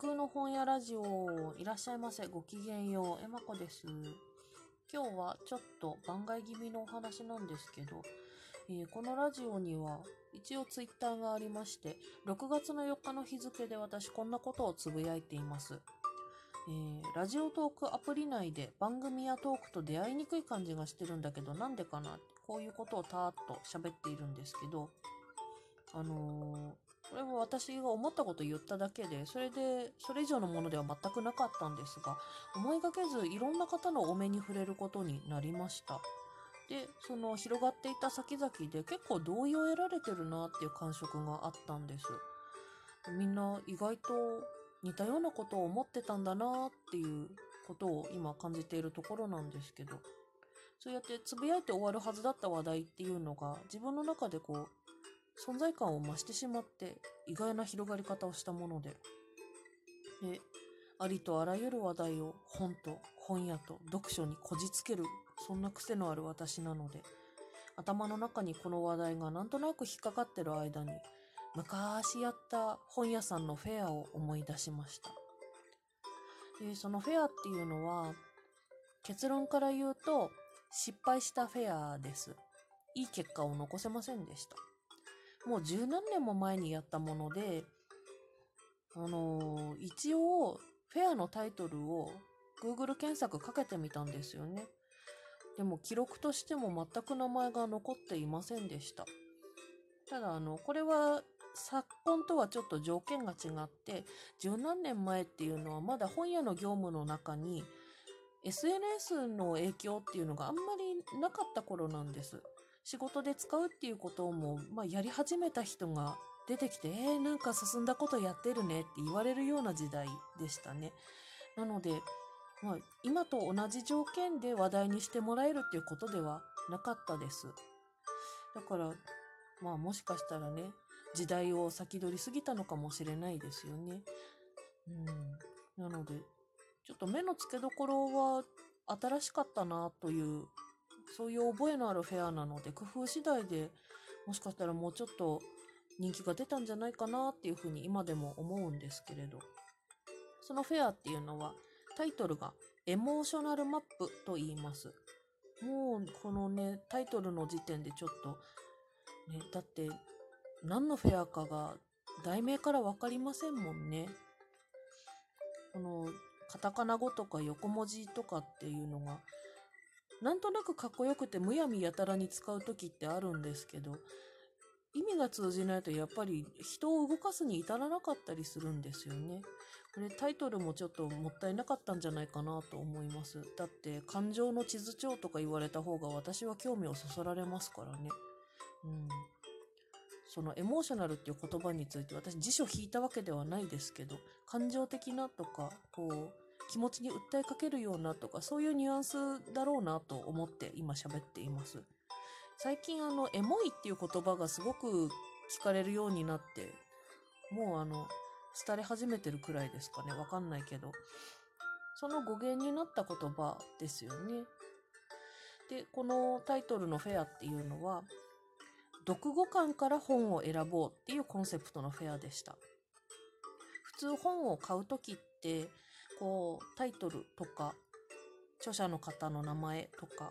空の本屋ラジオ、いらっしゃいませ。ごきげんよう。えまこです。今日はちょっと番外気味のお話なんですけど、えーこのラジオには一応ツイッターがありまして、6月の4日の日付で私こんなことをつぶやいています。えーラジオトークアプリ内で番組やトークと出会いにくい感じがしてるんだけど、なんでかな？こういうことをたーっと喋っているんですけど、あのーこれは私が思ったこと言っただけで、それで、それ以上のものでは全くなかったんですが、思いがけずいろんな方のお目に触れることになりました。で、その広がっていた先々で結構同意を得られてるなっていう感触があったんです。みんな意外と似たようなことを思ってたんだなっていうことを今感じているところなんですけど、そうやってつぶやいて終わるはずだった話題っていうのが自分の中でこう存在感を増してしまって意外な広がり方をしたもので。でありとあらゆる話題を本と本屋と読書にこじつけるそんな癖のある私なので頭の中にこの話題がなんとなく引っかかってる間に昔やった本屋さんのフェアを思い出しました。でそのフェアっていうのは結論から言うと失敗したフェアです。いい結果を残せませんでした。もう十何年も前にやったもので、あのー一応、フェアのタイトルを Google 検索かけてみたんですよね。でも記録としても全く名前が残っていませんでした。ただ、あの、これは昨今とはちょっと条件が違って、十何年前っていうのはまだ本屋の業務の中に SNS の影響っていうのがあんまりなかった頃なんです。仕事で使うっていうことも、まあ、やり始めた人が出てきて、えー、なんか進んだことやってるねって言われるような時代でしたね。なので、まあ、今と同じ条件で話題にしてもらえるっていうことではなかったです。だから、まあもしかしたらね、時代を先取りすぎたのかもしれないですよね。うん。なので、ちょっと目の付けどころは新しかったなというそういう覚えのあるフェアなので、工夫次第でもしかしたらもうちょっと人気が出たんじゃないかなっていうふうに今でも思うんですけれど、そのフェアっていうのはタイトルがエモーショナルマップと言います。もうこのね、タイトルの時点でちょっと、ね、だって何のフェアかが題名からわかりませんもんね。このカタカナ語とか横文字とかっていうのがなんとなくかっこよくてむやみやたらに使う時ってあるんですけど、意味が通じないとやっぱり人を動かすに至らなかったりするんですよね。これタイトルもちょっともったいなかったんじゃないかなと思います。だって感情の地図帳とか言われた方が私は興味をそそられますからね。うん。そのエモーショナルっていう言葉について私辞書引いたわけではないですけど、感情的なとか、こう、気持ちに訴えかけるようなとか、そういうニュアンスだろうなと思って今喋っています。最近あの、エモいっていう言葉がすごく聞かれるようになって、もうあの、廃れ始めてるくらいですかね。わかんないけど。その語源になった言葉ですよね。で、このタイトルのフェアっていうのは、読後感から本を選ぼうっていうコンセプトのフェアでした。普通本を買うときって、こう、タイトルとか、著者の方の名前とか、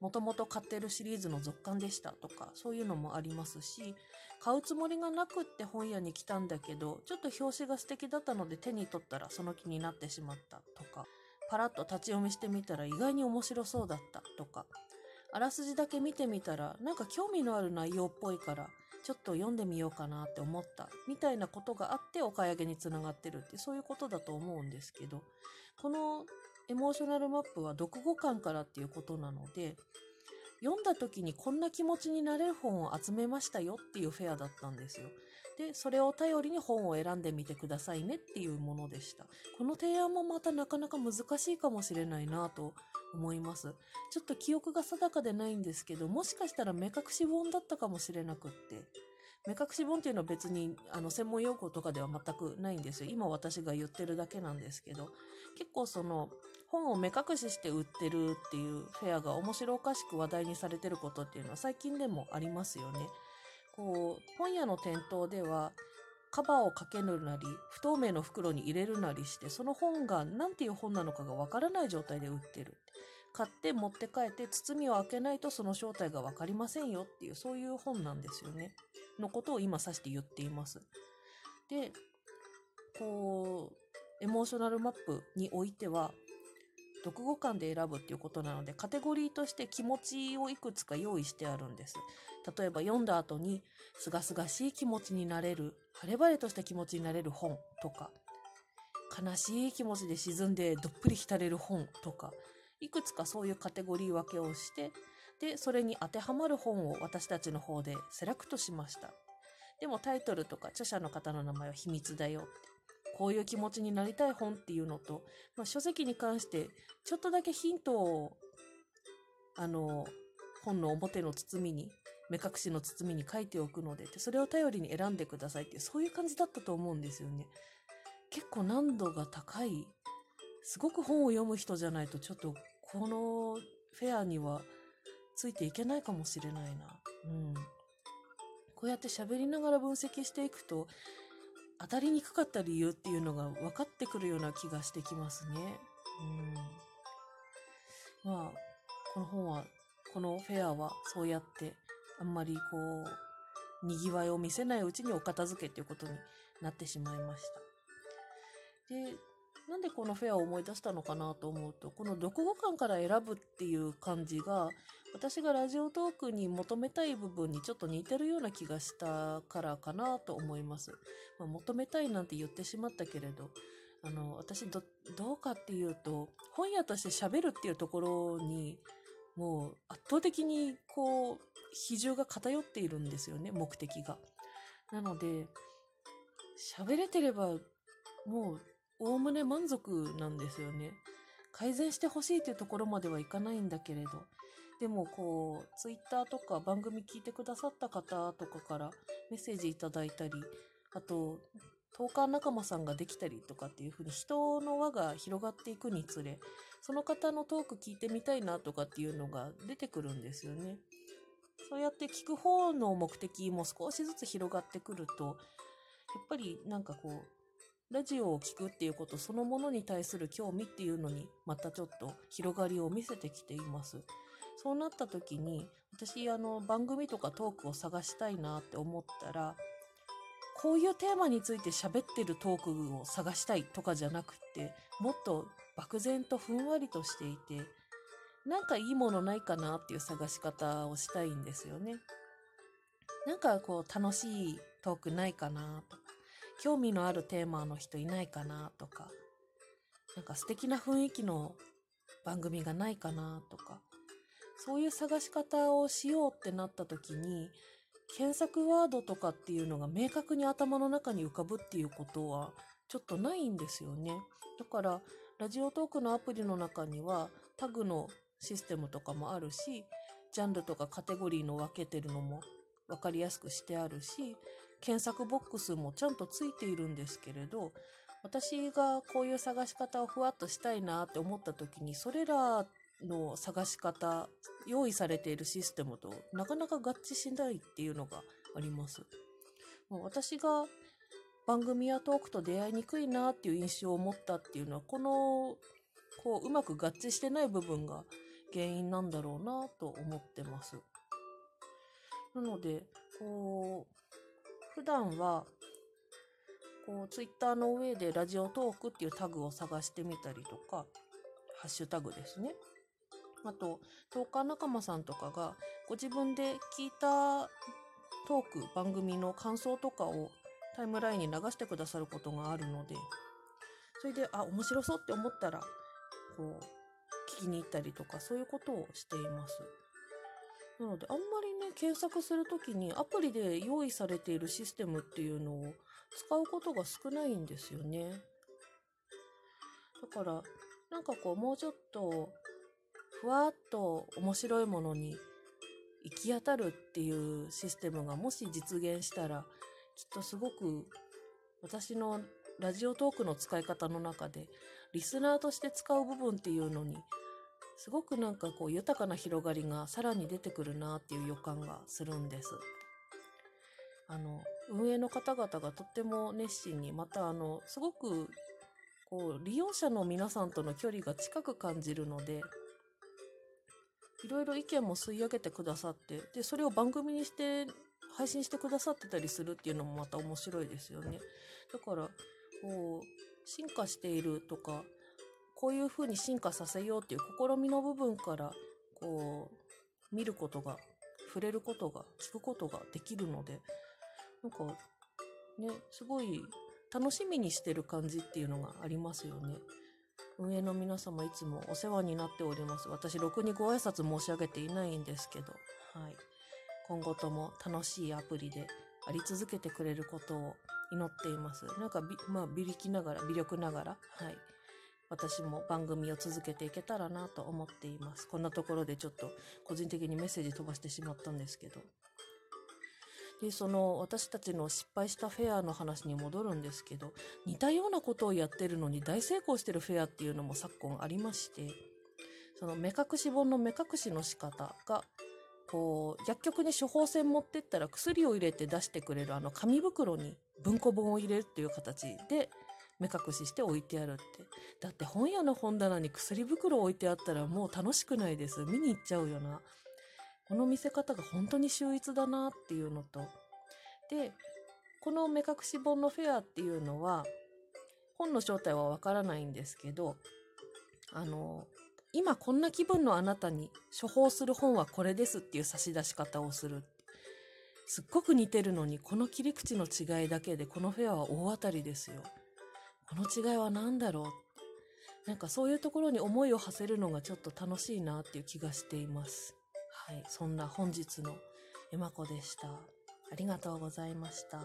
もともと買ってるシリーズの続刊でしたとか、そういうのもありますし、買うつもりがなくって本屋に来たんだけど、ちょっと表紙が素敵だったので手に取ったらその気になってしまったとか、パラッと立ち読みしてみたら意外に面白そうだったとか、あらすじだけ見てみたらなんか興味のある内容っぽいから、ちょっと読んでみようかなって思ったみたいなことがあってお買い上げにつながってるってそういうことだと思うんですけどこのエモーショナルマップは読後感からっていうことなので読んだ時にこんな気持ちになれる本を集めましたよっていうフェアだったんですよ。で、それを頼りに本を選んでみてくださいねっていうものでした。この提案もまたなかなか難しいかもしれないなと思います。ちょっと記憶が定かでないんですけど、もしかしたら目隠し本だったかもしれなくって。目隠し本っていうのは別にあの専門用語とかでは全くないんですよ。今私が言ってるだけなんですけど、結構その本を目隠しして売ってるっていうフェアが面白おかしく話題にされてることっていうのは最近でもありますよね。こう、本屋の店頭ではカバーをかけるなり、不透明の袋に入れるなりして、その本が何ていう本なのかがわからない状態で売ってる。買って持って帰って包みを開けないとその正体がわかりませんよっていうそういう本なんですよね。のことを今指して言っています。で、こう、エモーショナルマップにおいては、読語感で選ぶっていうことなので、カテゴリーとして気持ちをいくつか用意してあるんです。例えば読んだ後に、すがすがしい気持ちになれる、晴れ晴れとした気持ちになれる本とか、悲しい気持ちで沈んでどっぷり浸れる本とか、いくつかそういうカテゴリー分けをして、で、それに当てはまる本を私たちの方でセレクトしました。でもタイトルとか著者の方の名前は秘密だよって。こういう気持ちになりたい本っていうのと、まあ、書籍に関してちょっとだけヒントを、あの、本の表の包みに、目隠しの包みに書いておくので、それを頼りに選んでくださいって、そういう感じだったと思うんですよね。結構難度が高い、すごく本を読む人じゃないとちょっとこのフェアにはついていけないかもしれないな。うん。こうやって喋りながら分析していくと、当たりにくかった理由っていうのが分かってくるような気がしてきますね。うん。まあ、この本は、このフェアはそうやって、あんまりこう、賑わいを見せないうちにお片付けっていうことになってしまいました。で、なんでこのフェアを思い出したのかなと思うと、この読語感から選ぶっていう感じが、私がラジオトークに求めたい部分にちょっと似てるような気がしたからかなと思います。まあ、求めたいなんて言ってしまったけれど、あの、私ど、どうかっていうと、本屋として喋るっていうところに、もう圧倒的にこう、比重が偏っているんですよね、目的が。なので、喋れてれば、もうおおむね満足なんですよね。改善してほしいというところまではいかないんだけれど。でもこう、ツイッターとか番組聞いてくださった方とかからメッセージいただいたり、あと、トーカー仲間さんができたりとかっていうふうに人の輪が広がっていくにつれ、その方のトーク聞いてみたいなとかっていうのが出てくるんですよね。そうやって聞く方の目的も少しずつ広がってくると、やっぱりなんかこう、ラジオを聴くっていうことそのものに対する興味っていうのにまたちょっと広がりを見せてきています。そうなった時に私あの番組とかトークを探したいなって思ったらこういうテーマについて喋ってるトークを探したいとかじゃなくってもっと漠然とふんわりとしていてなんかいいものないかなっていう探し方をしたいんですよね。なんかこう楽しいトークないかなとか興味のあるテーマの人いないかなとか、なんか素敵な雰囲気の番組がないかなとか、そういう探し方をしようってなった時に、検索ワードとかっていうのが明確に頭の中に浮かぶっていうことはちょっとないんですよね。だから、ラジオトークのアプリの中にはタグのシステムとかもあるし、ジャンルとかカテゴリーの分けてるのも分かりやすくしてあるし、検索ボックスもちゃんとついているんですけれど、私がこういう探し方をふわっとしたいなって思った時に、それらの探し方、用意されているシステムとなかなか合致しないっていうのがあります。私が番組やトークと出会いにくいなっていう印象を持ったっていうのは、この、こう、うまく合致してない部分が原因なんだろうなと思ってます。なので、こう、普段は、こう、ツイッターの上でラジオトークっていうタグを探してみたりとか、ハッシュタグですね。あと、トーカー仲間さんとかが、ご自分で聞いたトーク、番組の感想とかをタイムラインに流してくださることがあるので、それで、あ、面白そうって思ったら、こう、聞きに行ったりとか、そういうことをしています。なので、あんまりね、検索するときにアプリで用意されているシステムっていうのを使うことが少ないんですよね。だから、なんかこう、もうちょっと、ふわっと面白いものに行き当たるっていうシステムがもし実現したら、きっとすごく私のラジオトークの使い方の中で、リスナーとして使う部分っていうのにすごくなんかこう豊かな広がりがさらに出てくるなっていう予感がするんです。あの、運営の方々がとっても熱心に、またあの、すごく、こう、利用者の皆さんとの距離が近く感じるので、いろいろ意見も吸い上げてくださって、で、それを番組にして配信してくださってたりするっていうのもまた面白いですよね。だから、こう、進化しているとか、こういう風に進化させようっていう試みの部分から、こう、見ることが、触れることが、聞くことができるので、なんか、ね、すごい楽しみにしてる感じっていうのがありますよね。運営の皆様いつもお世話になっております。私、ろくにご挨拶申し上げていないんですけど、はい。今後とも楽しいアプリであり続けてくれることを祈っています。なんかび、まあ、微力ながら、微力ながら、はい。私も番組を続けていけたらなと思っています。こんなところでちょっと個人的にメッセージ飛ばしてしまったんですけど。で、その私たちの失敗したフェアの話に戻るんですけど、似たようなことをやってるのに大成功してるフェアっていうのも昨今ありまして、その目隠し本の目隠しの仕方がこう、薬局に処方箋持ってったら薬を入れて出してくれるあの紙袋に文庫本を入れるっていう形で目隠しして置いてあるって。だって本屋の本棚に薬袋置いてあったらもう楽しくないです。見に行っちゃうよな。この見せ方が本当に秀逸だなっていうのと。で、この目隠し本のフェアっていうのは、本の正体はわからないんですけど、あの、今こんな気分のあなたに処方する本はこれですっていう差し出し方をする。すっごく似てるのに、この切り口の違いだけでこのフェアは大当たりですよ。この違いは何だろう？なんかそういうところに思いを馳せるのがちょっと楽しいなっていう気がしています。はい。そんな本日のエマ子でした。ありがとうございました。